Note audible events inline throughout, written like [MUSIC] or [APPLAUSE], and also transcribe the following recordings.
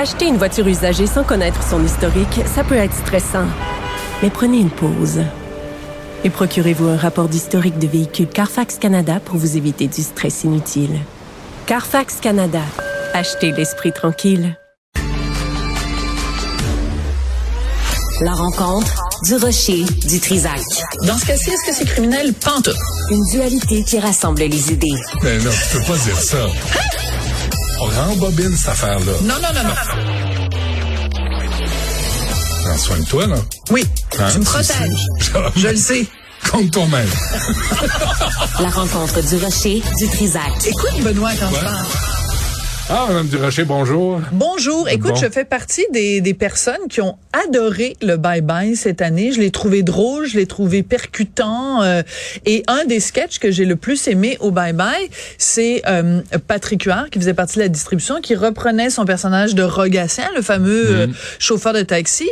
Acheter une voiture usagée sans connaître son historique, ça peut être stressant. Mais prenez une pause. Et procurez-vous un rapport d'historique de véhicule Carfax Canada pour vous éviter du stress inutile. Carfax Canada. Achetez l'esprit tranquille. La rencontre du rocher du Trisac. Dans ce cas-ci, est-ce que c'est criminel? Pantoute. Une dualité qui rassemble les idées. Mais non, tu peux pas dire ça. On rembobine cette affaire-là. Non, non, non, non. Prends soin de toi, là. Oui, Hein? tu me protèges. Je le sais. Compte toi-même. La rencontre du rocher du Trisac. Écoute, Benoît, quand je parle. Ah, Madame Durocher, bonjour. Bonjour. Écoute, Bon. je fais partie des, des personnes qui ont adoré le bye-bye cette année. Je l'ai trouvé drôle, je l'ai trouvé percutant. euh, et un des sketchs que j'ai le plus aimé au bye-bye, c'est euh, Patrick Huard, qui faisait partie de la distribution, qui reprenait son personnage de Rogatien, le fameux euh, chauffeur de taxi.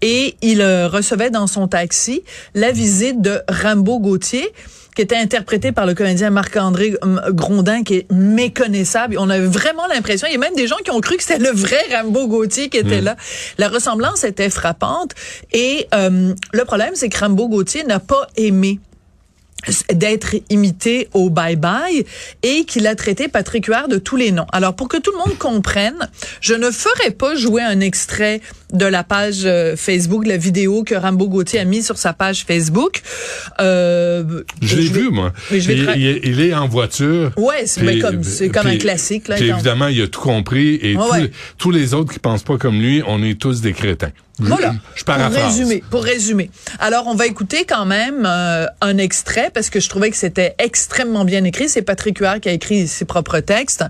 Et il euh, recevait dans son taxi la visite de Rambo Gauthier qui était interprété par le comédien Marc-André hum, Grondin, qui est méconnaissable. On avait vraiment l'impression, il y a même des gens qui ont cru que c'était le vrai Rambo Gauthier qui était là. La ressemblance était frappante. Et euh, le problème, c'est que Rambo Gauthier n'a pas aimé d'être imité au bye-bye et qu'il a traité Patrick Huard de tous les noms. Alors, pour que tout le monde comprenne, je ne ferai pas jouer un extrait de la page euh, Facebook, la vidéo que Rambo Gauthier a mis sur sa page Facebook. Euh, Je l'ai vu, moi. mais je vais il, il- il est en voiture. Ouais, c'est ben comme c'est comme puis- un classique là. Puis évidemment, il a tout compris et tous, ouais. les- tous les autres qui pensent pas comme lui, on est tous des crétins. Voilà. je Pour résumer, pour résumer. Alors, on va écouter quand même euh, un extrait parce que je trouvais que c'était extrêmement bien écrit. C'est Patrick Huard qui a écrit ses propres textes.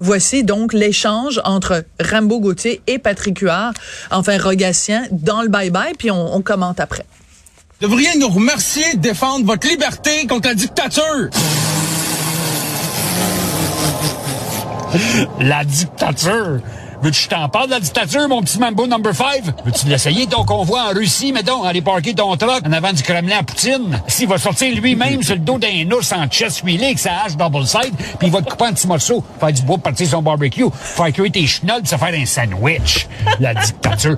Voici donc l'échange entre Rambo Gauthier et Patrick Huard, enfin Rogatien, dans le bye-bye, puis on, on commente après. devriez nous remercier de défendre votre liberté contre la dictature. La dictature. Veux-tu que je t'en parle de la dictature, mon petit Mambo number 5? Veux-tu l'essayer? Ton convoi en Russie, mettons, aller parker ton truck en avant du Kremlin à Poutine? S'il va sortir lui-même sur le dos d'un ours en chest wheelé avec sa hache double side, puis il va te couper en petits morceaux, faire du bois partir son barbecue, faire cuire tes chenolles, se faire un sandwich. La dictature.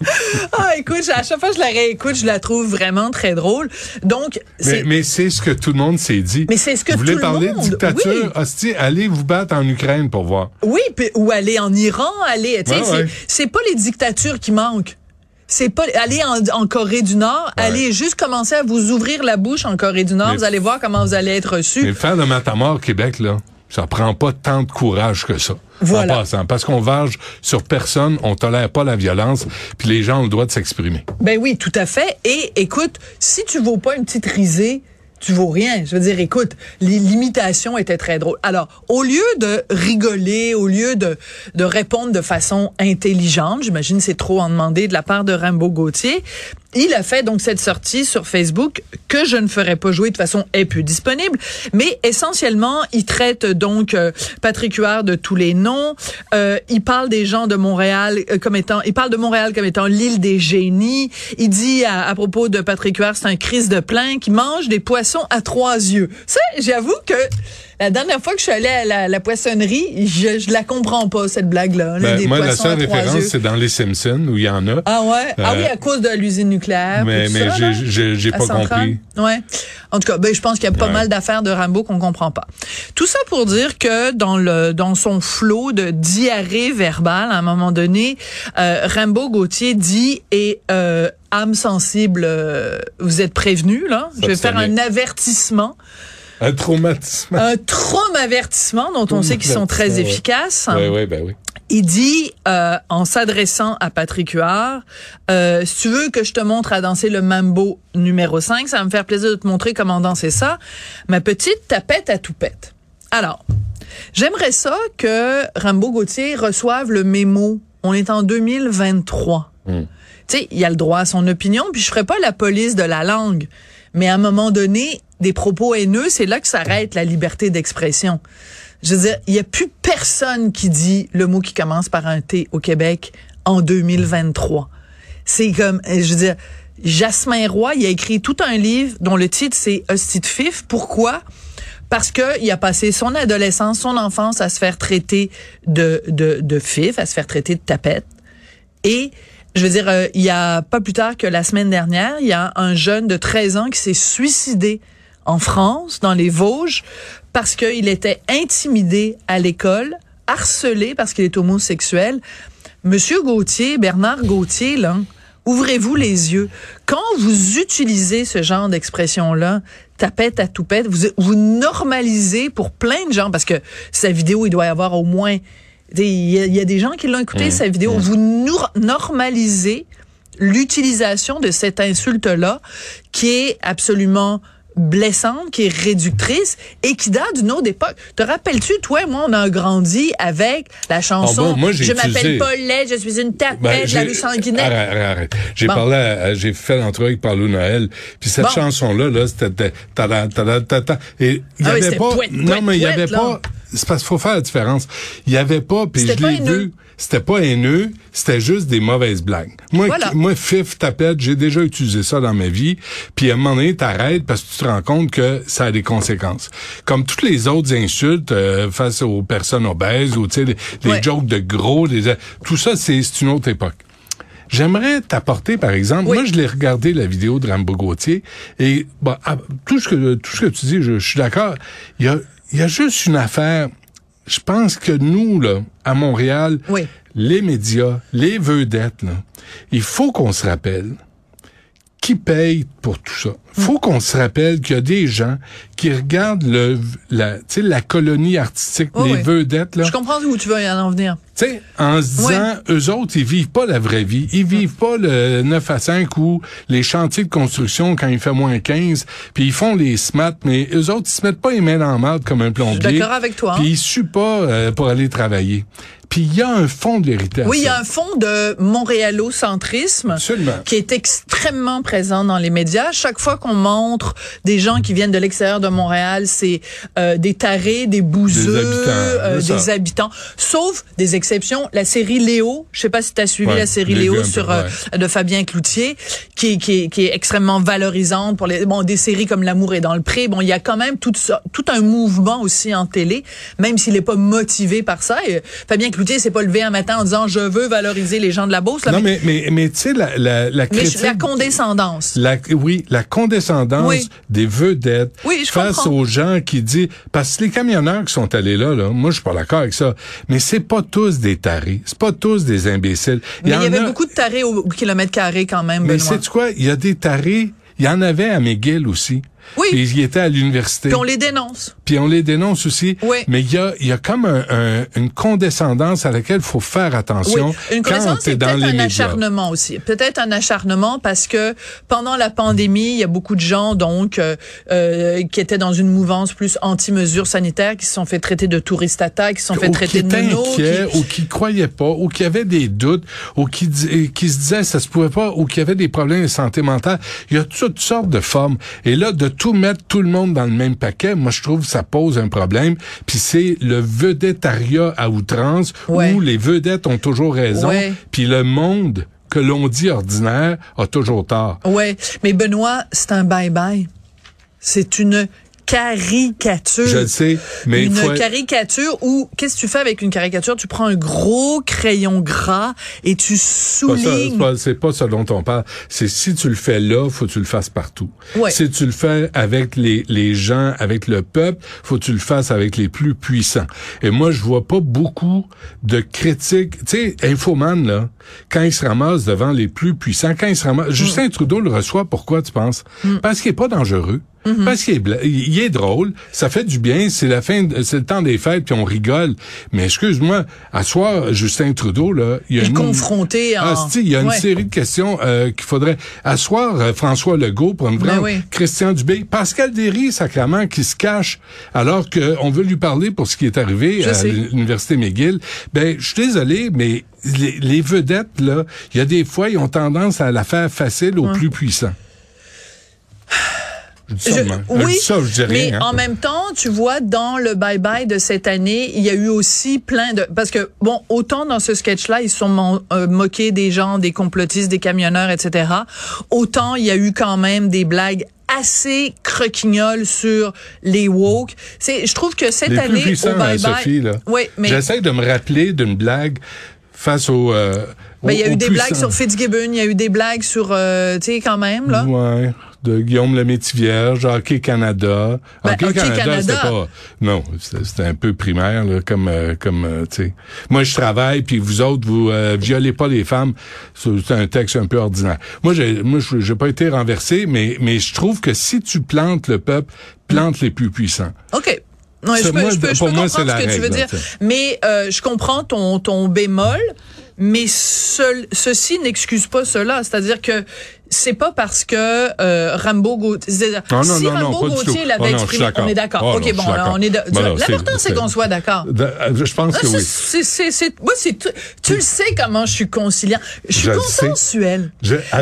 [LAUGHS] Ah, écoute, à chaque fois que je la réécoute, je la trouve vraiment très drôle. Donc, Mais, c'est... mais c'est ce que tout le monde s'est dit. Mais c'est ce que vous voulez tout le parler monde- de dictature? oui. Hostie, allez vous battre en Ukraine pour voir. Oui, puis- ou aller en Iran, aller, Ouais, c'est- ouais. c'est pas les dictatures qui manquent. C'est pas aller en, en Corée du Nord, allez juste commencer à vous ouvrir la bouche en Corée du Nord, Mais- vous allez voir comment vous allez être reçus. Mais faire le matamor au Québec, là, ça prend pas tant de courage que ça. Voilà. En passant. Parce qu'on varge sur personne, on tolère pas la violence, puis les gens ont le droit de s'exprimer. Ben oui, tout à fait. Et écoute, si tu vaux pas une petite risée, tu vaux rien. Je veux dire, écoute, les limitations étaient très drôles. Alors, au lieu de rigoler, au lieu de, de répondre de façon intelligente, j'imagine c'est trop en demander de la part de Rambo Gauthier, il a fait donc cette sortie sur Facebook que je ne ferai pas jouer de façon est plus disponible, mais essentiellement il traite donc euh, Patrick Huard de tous les noms. Euh, il parle des gens de Montréal euh, comme étant, il parle de Montréal comme étant l'île des génies. Il dit à, à propos de Patrick Huard, c'est un crise de plein qui mange des poissons à trois yeux. Ça, j'avoue que la dernière fois que je suis allée à la, la poissonnerie, je, je la comprends pas cette blague-là. là, Ben, moi, la seule référence, c'est dans Les Simpsons, où il y en a. Ah ouais? ah Euh, oui, à cause de l'usine nucléaire. mais mais j'ai- pas compris. Ouais. En tout cas, ben je pense qu'il y a pas Ouais. mal d'affaires de Rambo qu'on comprend pas. Tout ça pour dire que dans le dans son flot de diarrhée verbale, à un moment donné, euh, Rambo Gauthier dit et euh, âme sensible, euh, vous êtes prévenus là. Je vais faire un avertissement, Un traumatisme. un trauma-avertissement dont on sait qu'ils sont très efficaces. Oui, oui, ben oui. Il dit, euh, en s'adressant à Patrick Huard, euh, si tu veux que je te montre à danser le mambo numéro 5, ça va me faire plaisir de te montrer comment danser ça. Ma petite tapette à toupette. Alors, j'aimerais ça que Rambo Gauthier reçoive le mémo. On est en 2023. Hmm. Tu sais, il a le droit à son opinion, puis je ferai pas la police de la langue. Mais à un moment donné, des propos haineux, c'est là que s'arrête la liberté d'expression. Je veux dire, il y a plus personne qui dit le mot qui commence par un T au Québec en 2023. C'est comme, je veux dire, Jasmin Roy, il a écrit tout un livre dont le titre c'est Hostie de Fif. Pourquoi? Parce que il a passé son adolescence, son enfance à se faire traiter de, de, de fif, à se faire traiter de tapette. Et je veux dire, euh, il y a pas plus tard que la semaine dernière, il y a un jeune de 13 ans qui s'est suicidé en France, dans les Vosges, parce qu'il était intimidé à l'école, harcelé parce qu'il est homosexuel. Monsieur Gauthier, Bernard Gauthier, là, ouvrez-vous les yeux. Quand vous utilisez ce genre d'expression-là, tapette à toupette, vous, vous normalisez pour plein de gens, parce que sa vidéo, il doit y avoir au moins... Il y, a, il y a des gens qui l'ont écouté, sa vidéo. Vous nour- normalisez l'utilisation de cette insulte-là, qui est absolument blessante, qui est réductrice et qui date d'une autre époque. Te rappelles-tu, toi et moi, on a grandi avec la chanson Ah bon, moi, j'ai Je m'appelle Paulette, je suis une tapette, Ben, la j'ai- rue sanguinaire. Arrête, arrête, arrête. J'ai Bon. parlé, à- j'ai fait l'entrevue avec Paolo Noël, puis cette Bon. chanson-là, là, c'était tada, tada, tada, et il y Ah oui, avait pas, pouette, non pouette, mais il y avait là. pas, c'est parce qu'il faut faire la différence. Il y avait pas, puis je l'ai vu, c'était pas haineux, c'était juste des mauvaises blagues. Moi, Voilà. moi, fif, tapette, j'ai déjà utilisé ça dans ma vie, puis à un moment donné, t'arrêtes parce que tu te rends compte que ça a des conséquences. Comme toutes les autres insultes euh, face aux personnes obèses ou tu sais les, Ouais. jokes de gros, les, tout ça, c'est une autre époque. J'aimerais t'apporter, par exemple, Oui. moi je l'ai regardé la vidéo de Rambo Gauthier et bon, ah, tout ce que tout ce que tu dis, je, je suis d'accord. Il y a il y a juste une affaire. Je pense que nous là, à Montréal, Oui. les médias, les vedettes, là, il faut qu'on se rappelle qui paye pour tout ça? Faut qu'on se rappelle qu'il y a des gens qui regardent le la la colonie artistique les oui. vedettes là. Je comprends où tu veux en venir. Tu sais, en se disant, eux autres, ils vivent pas la vraie vie. Ils vivent pas le 9 à 5 ou les chantiers de construction quand il fait moins 15, puis ils font les smats, mais eux autres, ils se mettent pas les mains dans la marde comme un plombier. d'accord avec toi, hein. Puis ils suent pas euh, pour aller travailler. Puis il y a un fond de vérité à Oui, il y a un fond de montréalocentrisme Absolument. qui est extrêmement présent dans les médias. Chaque fois qu'on montre des gens qui viennent de l'extérieur de Montréal, c'est euh, des tarés, des bouseux, Des habitants, euh, des habitants. Sauf des exceptions. La série Léo, je sais pas si tu as suivi Ouais, la série Léo peu, sur euh, ouais. de Fabien Cloutier, qui, est- qui, est- qui est extrêmement valorisante pour les bon des séries comme L'amour est dans le pré. Bon, il y a quand même tout ça, tout un mouvement aussi en télé, même s'il n'est pas motivé par ça. Et, Fabien Cloutier s'est pas levé un matin en disant je veux valoriser les gens de la Beauce. Là, Non, mais, mais, mais tu sais, la, la, la mais critique... je- la condescendance. La, oui, la condescendance Oui. des vedettes Oui, je face comprends. aux gens qui disent parce que les camionneurs qui sont allés là, là, moi je suis pas d'accord avec ça, mais c'est pas tous des tarés, c'est pas tous des imbéciles. Mais il y avait a- beaucoup de tarés au kilomètre carré quand même, Mais c'est quoi? Il y a des tarés. Il y en avait à McGill aussi. Oui. Puis ils étaient à l'université. Puis on les dénonce. Puis on les dénonce aussi. Oui. Mais il y a, il y a comme un, un- une condescendance à laquelle il faut faire attention Oui, une t'es c'est peut-être un médias. acharnement aussi. Peut-être un acharnement parce que pendant la pandémie, il y a beaucoup de gens donc euh, euh, qui étaient dans une mouvance plus anti-mesures sanitaires, qui se sont fait traiter de touristata, qui se sont fait ou traiter qui de étaient nono. inquiets, qui- ou qui croyaient pas, ou qui avaient des doutes, ou qui, qui se disaient ça se pouvait pas, ou qui avaient des problèmes de santé mentale. Il y a toutes sortes de formes. Et là, de tout mettre tout le monde dans le même paquet, moi, je trouve que ça pose un problème. Puis c'est le vedettariat à outrance, Ouais. où les vedettes ont toujours raison, Ouais. puis le monde que l'on dit ordinaire a toujours tort. Ouais, mais Benoît, c'est un bye-bye. C'est une caricature. Je le sais, mais une faut... caricature où qu'est-ce que tu fais avec une caricature? Tu prends un gros crayon gras et tu ça, soulignes. pas, c'est pas ce dont on parle. C'est si tu le fais là, faut que tu le fasses partout. Ouais. Si tu le fais avec les, les gens, avec le peuple, faut que tu le fasses avec les plus puissants. Et moi, je vois pas beaucoup de critiques. Tu sais, Infoman, là, quand il se ramasse devant les plus puissants, quand il se ramasse... Mm. Justin Trudeau le reçoit, pourquoi, tu penses? Parce qu'il est pas dangereux. Parce qu'il est, il est drôle, ça fait du bien, c'est la fin, c'est le temps des fêtes, puis on rigole. Mais excuse-moi, à soir, Justin Trudeau, là, il y a une- confronté en- Ah, il y a une série de questions euh, qu'il faudrait asseoir euh, François Legault pour une Ben vraie oui. Christian Dubé, Pascal Derry, sacrament, qui se cache alors qu'on veut lui parler pour ce qui est arrivé Je à l'université McGill. Ben, je suis désolé, mais les, les vedettes là, il y a des fois ils ont tendance à la faire facile aux plus puissants. Je dis ça, Je- de même. Je oui, dis ça, je dis mais rien. hein. en même temps, tu vois, dans le bye-bye de cette année, il y a eu aussi plein de... Parce que, bon, autant dans ce sketch-là, ils sont mo- euh, moqués des gens, des complotistes, des camionneurs, etc. Autant il y a eu quand même des blagues assez croquignoles sur les woke. C'est, je trouve que cette les plus année, puissants, au hein, bye-bye... Sophie, là. Oui, mais... J'essaie de me rappeler d'une blague face au. euh, Ben, il y a eu des blagues sur Fitzgibbon, il y a eu des blagues sur, euh, tu sais, quand même, là. Ouais, de Guillaume le Métivierge, Hockey Canada. Ben, Hockey Hockey Canada, Canada. c'était pas. Non, c'était un peu primaire, là, comme, euh, comme, euh, tu sais. Moi, je travaille, puis vous autres, vous euh, violez pas les femmes. C'est un texte un peu ordinaire. Moi, j'ai, moi, je- j'ai pas été renversé, mais, mais je trouve que si tu plantes le peuple, plante les plus puissants. OK. Ouais, je peux, moi, je peux, je peux moi, comprendre ce que tu veux règle, dire. là. Mais euh, je comprends ton, ton bémol, mais seul, ceci n'excuse pas cela. C'est-à-dire que c'est pas parce que euh, Rambo Gauthier... Non, non, si non, Rambo Gauthier l'avait Oh, exprimé, d'accord. on est d'accord. Oh, OK, bon, d'accord. on est... non, L'important, c'est- qu'on soit d'accord. Euh, je pense Ah, que oui. c'est, c'est, c'est, moi, c'est, tu le sais comment je suis conciliant. Je suis consensuel.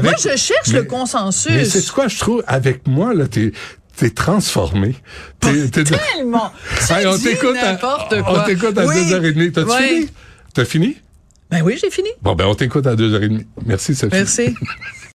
Moi, je cherche le consensus. Mais c'est quoi, je trouve, avec moi, là, t'es, t'es transformé. T'es, t'es Tellement. [LAUGHS] Hey, on t'écoute à, on t'écoute à Oui. 2h30. T'as-tu Ouais. fini? T'as fini? Ben oui, j'ai fini. Bon, ben, on t'écoute à 2h30. Merci, Sophie. Merci. [LAUGHS]